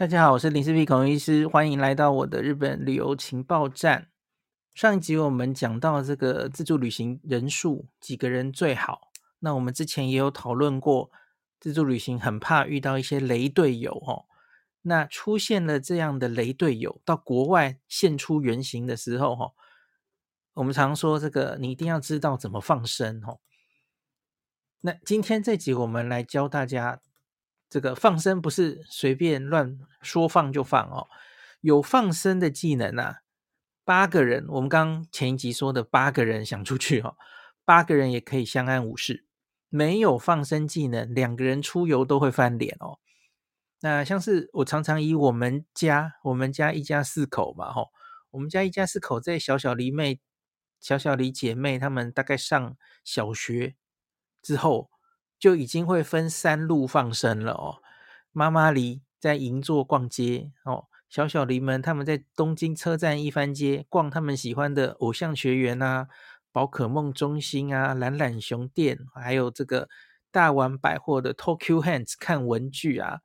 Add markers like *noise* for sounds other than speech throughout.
大家好，我是林氏璧孔医师，欢迎来到我的日本旅游情报站。上一集我们讲到这个自助旅行人数几个人最好，那我们之前也有讨论过，自助旅行很怕遇到一些雷队友哦。那出现了这样的雷队友，到国外现出原形的时候哈，我们常说这个你一定要知道怎么放生哦。那今天这集我们来教大家。这个放生不是随便乱说放就放哦，有放生的技能啊。八个人，我们刚前一集说的八个人想出去哦，八个人也可以相安无事。没有放生技能，两个人出游都会翻脸哦。那像是我常常以我们家，我们家一家四口嘛，吼，我们家一家四口在小小梨妹、小小梨姐妹他们大概上小学之后。就已经会分三路放生了哦。妈妈梨在银座逛街哦，小小梨们他们在东京车站一番街逛他们喜欢的偶像学园啊、宝可梦中心啊、懒懒熊店，还有这个大丸百货的 Tokyo Hands 看文具啊。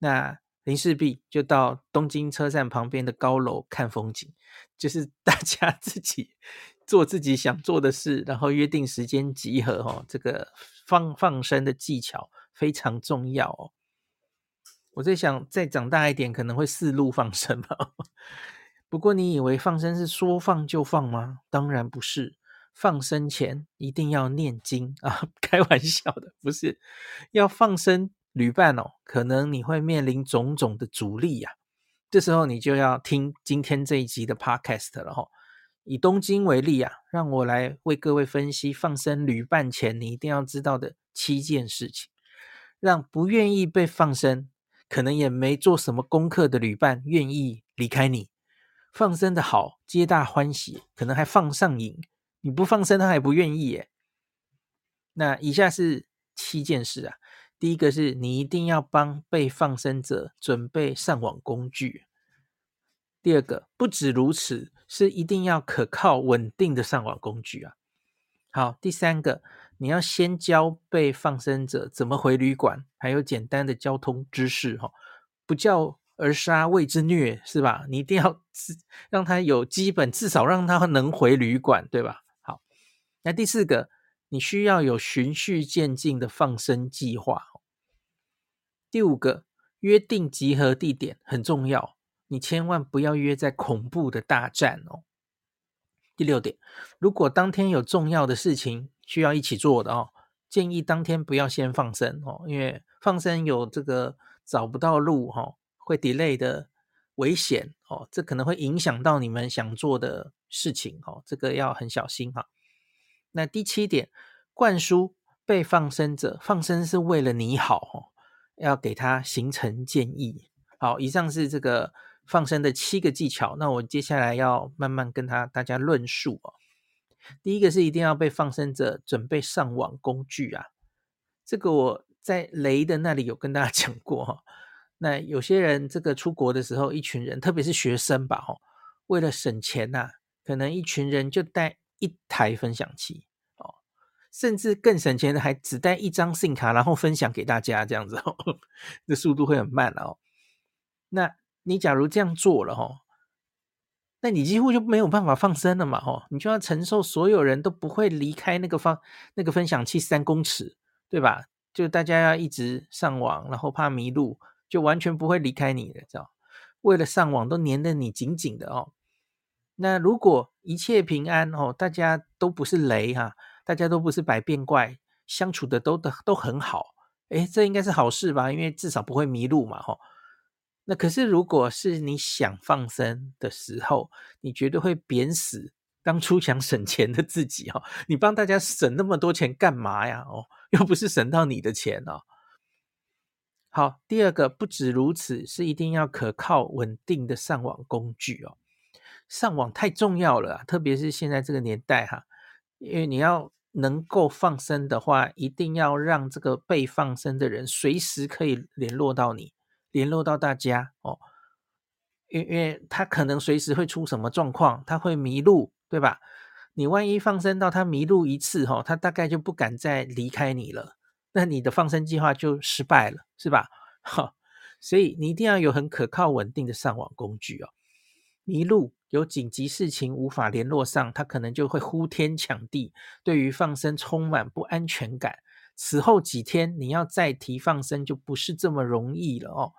那林氏璧就到东京车站旁边的高楼看风景，就是大家自己 *laughs* 做自己想做的事，然后约定时间集合哦。这个。放放生的技巧非常重要哦。我在想，再长大一点可能会四路放生吧。*laughs* 不过，你以为放生是说放就放吗？当然不是。放生前一定要念经啊！*laughs* 开玩笑的，不是。要放生旅伴哦，可能你会面临种种的阻力呀。这时候你就要听今天这一集的 Podcast 了哈。以东京为例啊，让我来为各位分析放生旅伴前你一定要知道的七件事情，让不愿意被放生，可能也没做什么功课的旅伴愿意离开你。放生的好，皆大欢喜，可能还放上瘾。你不放生，他还不愿意耶。那以下是七件事啊，第一个是你一定要帮被放生者准备上网工具。第二个，不止如此，是一定要可靠稳定的上网工具啊。好，第三个，你要先教被放生者怎么回旅馆，还有简单的交通知识哈，不教而杀谓之虐，是吧？你一定要让他有基本，至少让他能回旅馆，对吧？好，那第四个，你需要有循序渐进的放生计划。第五个，约定集合地点很重要。你千万不要约在恐怖的大战哦。第六点，如果当天有重要的事情需要一起做的哦，建议当天不要先放生哦，因为放生有这个找不到路哈，会 delay 的危险哦，这可能会影响到你们想做的事情哦，这个要很小心哈。那第七点，灌输被放生者放生是为了你好哦，要给他形成建议。好，以上是这个。放生的七个技巧，那我接下来要慢慢跟他大家论述哦。第一个是一定要被放生者准备上网工具啊，这个我在雷的那里有跟大家 *laughs* 讲过哈。那有些人这个出国的时候，一群人，特别是学生吧，哈，为了省钱呐，可能一群人就带一台分享器哦，甚至更省钱的还只带一张信卡，然后分享给大家这样子哦，*laughs* 这速度会很慢哦。那你假如这样做了哈，那你几乎就没有办法放生了嘛哈，你就要承受所有人都不会离开那个放那个分享器三公尺，对吧？就大家要一直上网，然后怕迷路，就完全不会离开你的，知道？为了上网都黏得你紧紧的哦。那如果一切平安哦，大家都不是雷哈，大家都不是百变怪，相处的都都都很好，诶，这应该是好事吧？因为至少不会迷路嘛哈。那可是，如果是你想放生的时候，你绝对会贬死当初想省钱的自己哈！你帮大家省那么多钱干嘛呀？哦，*laughs* 又不是省到你的钱哦。好，第二个不止如此，是一定要可靠稳定的上网工具哦。上网太重要了，特别是现在这个年代哈，因为你要能够放生的话，一定要让这个被放生的人随时可以联络到你。联络到大家哦，因因为他可能随时会出什么状况，他会迷路，对吧？你万一放生到他迷路一次，哈，他大概就不敢再离开你了，那你的放生计划就失败了，是吧？*laughs* 哈，所以你一定要有很可靠稳定的上网工具哦。迷路有紧急事情无法联络上，他可能就会呼天抢地，对于放生充满不安全感。此后几天你要再提放生就不是这么容易了哦。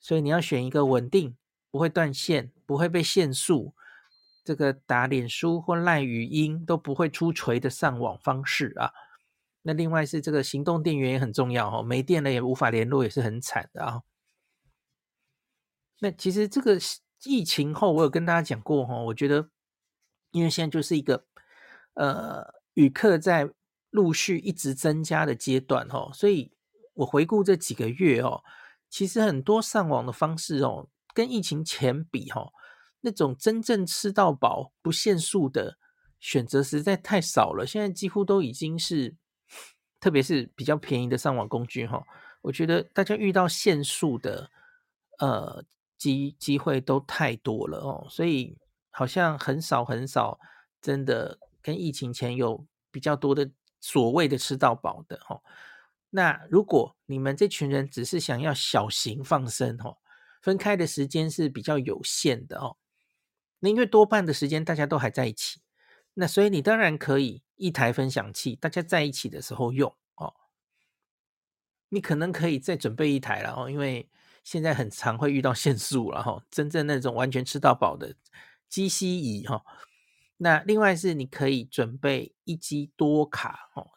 所以你要选一个稳定、不会断线、不会被限速，这个打脸书或赖语音都不会出锤的上网方式啊。那另外是这个行动电源也很重要哦，没电了也无法联络，也是很惨的啊。那其实这个疫情后，我有跟大家讲过哈，我觉得因为现在就是一个呃旅客在陆续一直增加的阶段哦，所以我回顾这几个月哦，其实很多上网的方式哦，跟疫情前比哈，那种真正吃到饱不限速的选择实在太少了，现在几乎都已经是，特别是比较便宜的上网工具哈，我觉得大家遇到限速的呃。机机会都太多了哦，所以好像很少很少，真的跟疫情前有比较多的所谓的吃到饱的哦。那如果你们这群人只是想要小型放生哦，分开的时间是比较有限的哦。那因为多半的时间大家都还在一起，那所以你当然可以一台分享器，大家在一起的时候用哦。你可能可以再准备一台了哦，因为。现在很常会遇到限速了哈，真正那种完全吃到饱的机西仪哈。那另外是你可以准备一机多卡哦，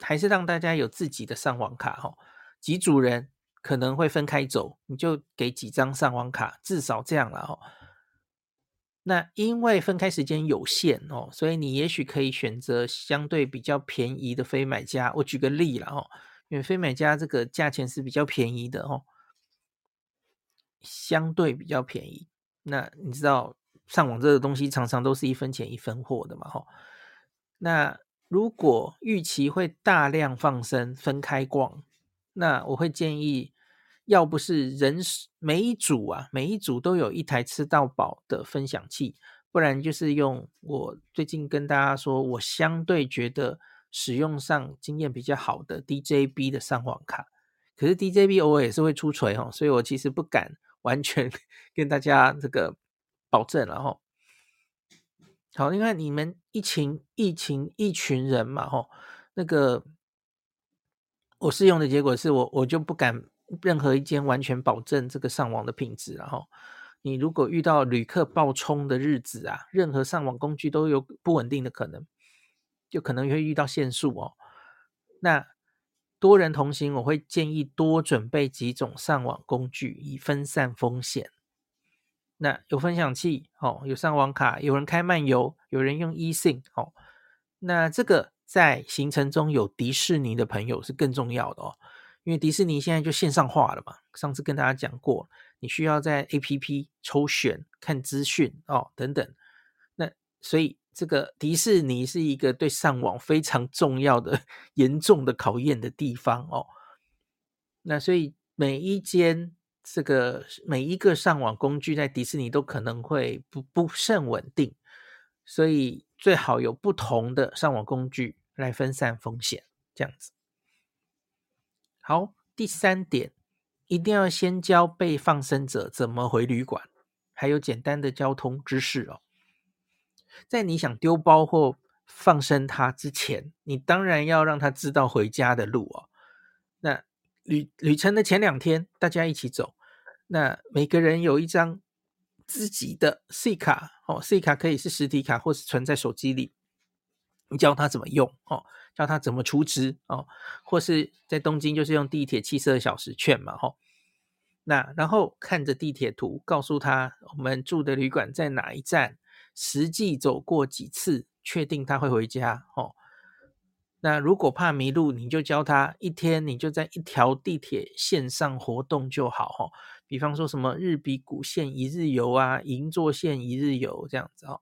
还是让大家有自己的上网卡哈。几组人可能会分开走，你就给几张上网卡，至少这样了哈。那因为分开时间有限哦，所以你也许可以选择相对比较便宜的非买家。我举个例了哦，因为非买家这个价钱是比较便宜的哦。相对比较便宜，那你知道上网这个东西常常都是一分钱一分货的嘛，哈。那如果预期会大量放生分开逛，那我会建议，要不是人每一组啊，每一组都有一台吃到饱的分享器，不然就是用我最近跟大家说，我相对觉得使用上经验比较好的 DJB 的上网卡。可是 DJB 偶尔也是会出锤哈，所以我其实不敢。完全 *laughs* 跟大家这个保证了哈。好，因为你们一群一群一群人嘛哈，那个我试用的结果是我我就不敢任何一间完全保证这个上网的品质，然后你如果遇到旅客爆冲的日子啊，任何上网工具都有不稳定的可能，就可能会遇到限速哦。那多人同行，我会建议多准备几种上网工具，以分散风险。那有分享器哦，有上网卡，有人开漫游，有人用 eSIM 哦。那这个在行程中有迪士尼的朋友是更重要的哦，因为迪士尼现在就线上化了嘛。上次跟大家讲过，你需要在 APP 抽选、看资讯哦等等。那所以。这个迪士尼是一个对上网非常重要的、*laughs* 严重的考验的地方哦。那所以每一间这个每一个上网工具在迪士尼都可能会不不甚稳定，所以最好有不同的上网工具来分散风险，这样子。好，第三点，一定要先教被放生者怎么回旅馆，还有简单的交通知识哦。在你想丢包或放生他之前，你当然要让他知道回家的路哦。那旅旅程的前两天，大家一起走，那每个人有一张自己的 C 卡哦，C 卡可以是实体卡或是存在手机里。你教他怎么用哦，教他怎么储值哦，或是在东京就是用地铁七十二小时券嘛，吼。那然后看着地铁图，告诉他我们住的旅馆在哪一站。实际走过几次，确定他会回家哦。那如果怕迷路，你就教他一天，你就在一条地铁线上活动就好哦。比方说什么日比谷线一日游啊，银座线一日游这样子哦。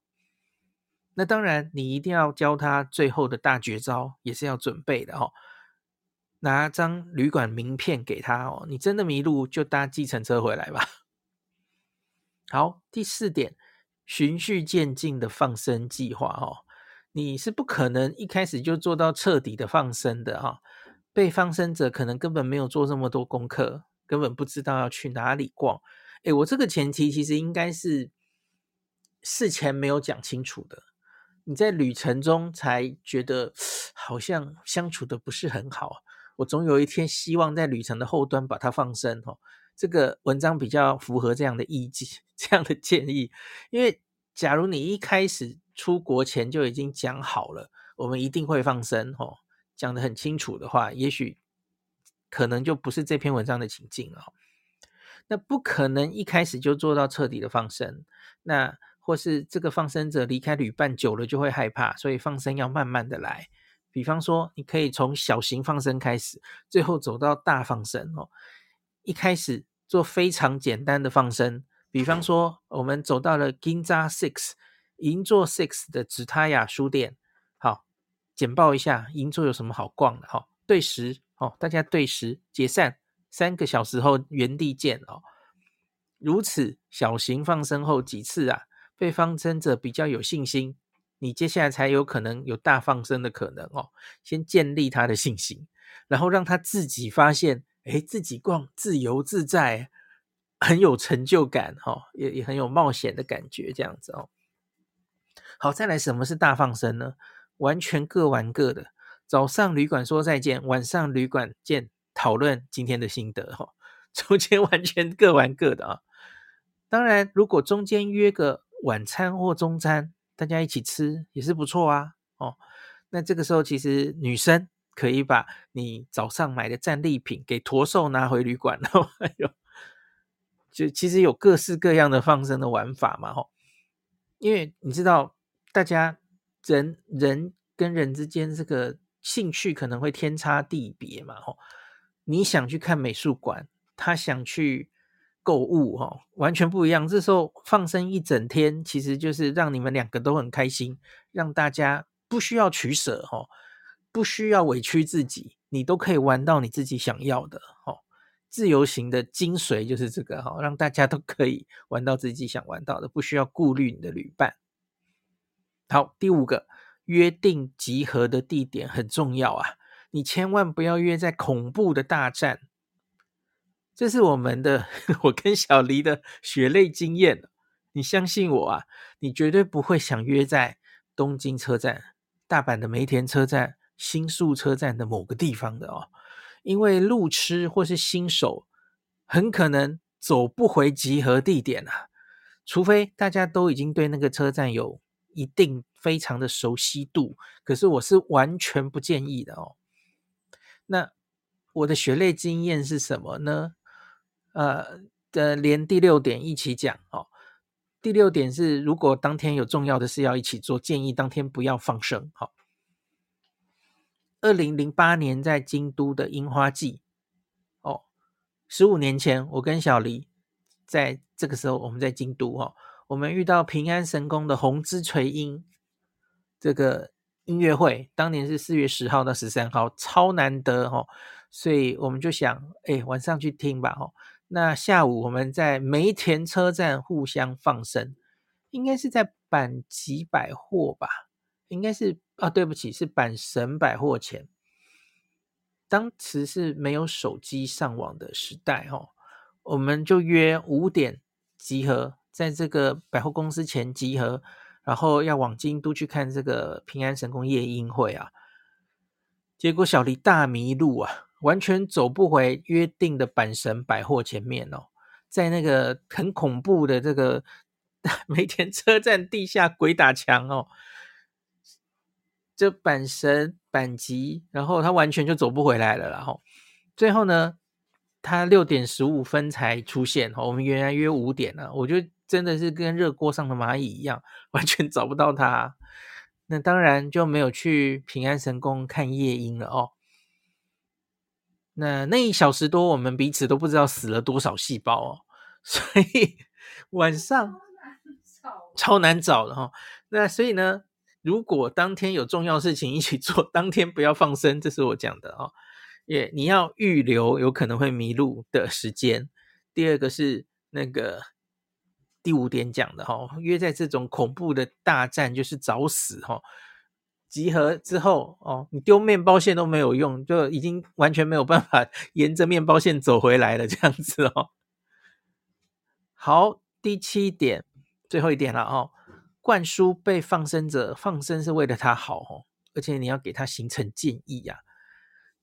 那当然，你一定要教他最后的大绝招，也是要准备的哦。拿张旅馆名片给他哦。你真的迷路，就搭计程车回来吧。*laughs* 好，第四点。循序渐进的放生计划，哦，你是不可能一开始就做到彻底的放生的，哈。被放生者可能根本没有做这么多功课，根本不知道要去哪里逛。诶，我这个前提其实应该是事前没有讲清楚的，你在旅程中才觉得好像相处的不是很好。我总有一天希望在旅程的后端把它放生哦。这个文章比较符合这样的意见，*laughs* 这样的建议，因为假如你一开始出国前就已经讲好了，我们一定会放生哦，讲得很清楚的话，也许可能就不是这篇文章的情境了。那不可能一开始就做到彻底的放生，那或是这个放生者离开旅伴久了就会害怕，所以放生要慢慢的来。比方说，你可以从小型放生开始，最后走到大放生哦。一开始做非常简单的放生，比方说，我们走到了 Ginza Six 银座 Six 的紫他雅书店，好，简报一下银座有什么好逛的哈。对时哦，大家对时解散，三个小时后原地见哦。如此小型放生后几次啊，被放生者比较有信心，你接下来才有可能有大放生的可能哦。先建立他的信心，然后让他自己发现。哎，自己逛自由自在，很有成就感哈，也也很有冒险的感觉，这样子哦。好，再来，什么是大放生呢？完全各玩各的，早上旅馆说再见，晚上旅馆见，讨论今天的心得哈。*laughs* 中间完全各玩各的啊。当然，如果中间约个晚餐或中餐，大家一起吃也是不错啊。哦，那这个时候其实女生。可以把你早上买的战利品给驼兽拿回旅馆，然后还有，就其实有各式各样的放生的玩法嘛，哦，因为你知道，大家人人跟人之间这个兴趣可能会天差地别嘛，吼，你想去看美术馆，他想去购物，吼，完全不一样。这时候放生一整天，其实就是让你们两个都很开心，让大家不需要取舍，吼。不需要委屈自己，你都可以玩到你自己想要的。哦，自由行的精髓就是这个哈，让大家都可以玩到自己想玩到的，不需要顾虑你的旅伴。好，第五个，约定集合的地点很重要啊，你千万不要约在恐怖的大站。这是我们的，*laughs* 我跟小黎的血泪经验。你相信我啊，你绝对不会想约在东京车站、大阪的梅田车站。新宿车站的某个地方的哦，因为路痴或是新手很可能走不回集合地点啊，除非大家都已经对那个车站有一定非常的熟悉度。可是我是完全不建议的哦。那我的血泪经验是什么呢？呃，的连第六点一起讲哦。第六点是，如果当天有重要的事要一起做，建议当天不要放生。好。二零零八年在京都的樱花季，哦，十五年前我跟小黎在这个时候我们在京都哦，我们遇到平安神宫的红之垂音这个音乐会，当年是四月十号到十三号，超难得哦，所以我们就想，哎，晚上去听吧哦。那下午我们在梅田车站互相放生，应该是在阪急百货吧。应该是啊，对不起，是阪神百货前。当时是没有手机上网的时代哦，我们就约五点集合，在这个百货公司前集合，然后要往京都去看这个平安神宫夜樱会啊。结果小黎大迷路啊，完全走不回约定的阪神百货前面哦，在那个很恐怖的这个 *laughs* 梅田车站地下鬼打墙哦。这阪神阪急，然后他完全就走不回来了，然后最后呢，他六点十五分才出现。我们原来约五点呢，我就真的是跟热锅上的蚂蚁一样，*laughs* 完全找不到他。那当然就没有去平安神宫看夜莺了哦。那那一小时多，我们彼此都不知道死了多少细胞哦，*laughs* 所以晚上超难找的哈。那所以呢？如果当天有重要事情一起做，*laughs* 当天不要放生，这是我讲的哦。也你要预留有可能会迷路的时间。第二个是那个第五点讲的哈，约在这种恐怖的大战就是找死哈。集合之后哦，你丢面包线都没有用，就已经完全没有办法 *laughs* 沿着面包线走回来了，这样子哦。好，第七点，最后一点了哦。灌输被放生者放生是为了他好哦，而且你要给他形成建议呀、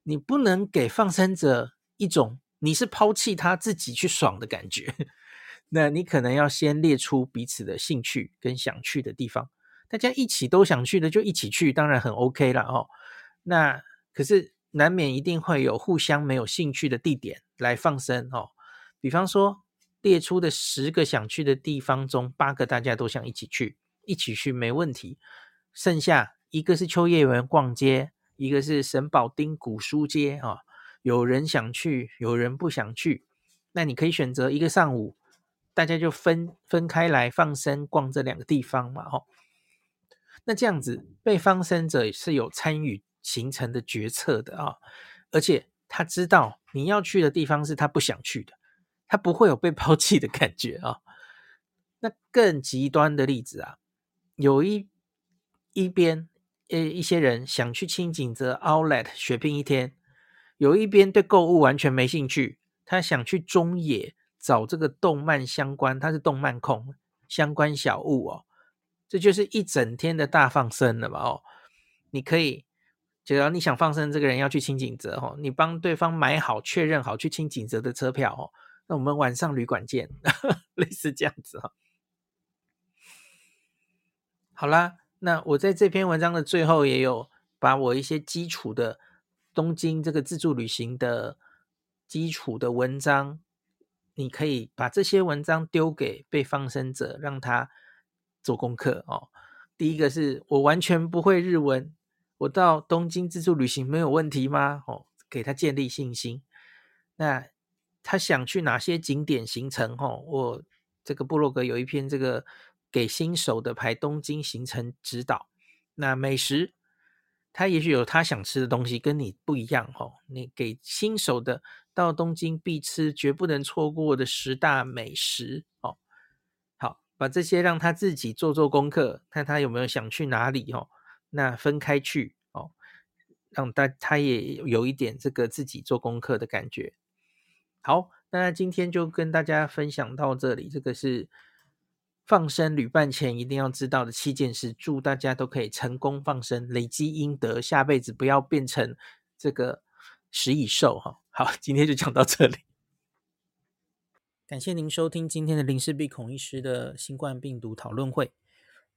你不能给放生者一种你是抛弃他自己去爽的感觉。那你可能要先列出彼此的兴趣跟想去的地方，大家一起都想去的就一起去，当然很 OK 了哦。那可是难免一定会有互相没有兴趣的地点来放生哦。比方说列出的十个想去的地方中，八个大家都想一起去，一起去没问题。剩下一个是秋叶原逛街，一个是神保町古书街啊、哦。有人想去，有人不想去，那你可以选择一个上午。大家就分分开来放生逛这两个地方嘛，吼。那这样子被放生者是有参与行程的决策的啊，而且他知道你要去的地方是他不想去的，他不会有被抛弃的感觉啊。那更极端的例子啊，有一一边呃一些人想去清景泽 Outlet 血拼一天，有一边对购物完全没兴趣，他想去中野。找这个动漫相关，他是动漫控相关小物哦，这就是一整天的大放生了嘛哦。你可以，只要你想放生这个人要去清井泽哦，你帮对方买好确认好去清井泽的车票哦，那我们晚上旅馆见，*laughs* 类似这样子哦。好啦，那我在这篇文章的最后也有把我一些基础的东京这个自助旅行的基础的文章。你可以把这些文章丢给被放生者，让他做功课哦。第一个是我完全不会日文，我到东京自助旅行没有问题吗？哦，给他建立信心。那他想去哪些景点行程？哦，我这个部落格有一篇这个给新手的排东京行程指导。那美食。他也许有他想吃的东西，跟你不一样哦。你给新手的到东京必吃、绝不能错过的十大美食哦。好，把这些让他自己做做功课，看他有没有想去哪里哦。那分开去哦，让他他也有一点这个自己做功课的感觉。好，那今天就跟大家分享到这里，这个是。放生旅伴前一定要知道的七件事，祝大家都可以成功放生，累积阴德，下辈子不要变成这个食蚁兽哈。好，今天就讲到这里，感谢您收听今天的林氏璧孔医师的新冠病毒讨论会。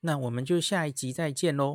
那我们就下一集再见喽。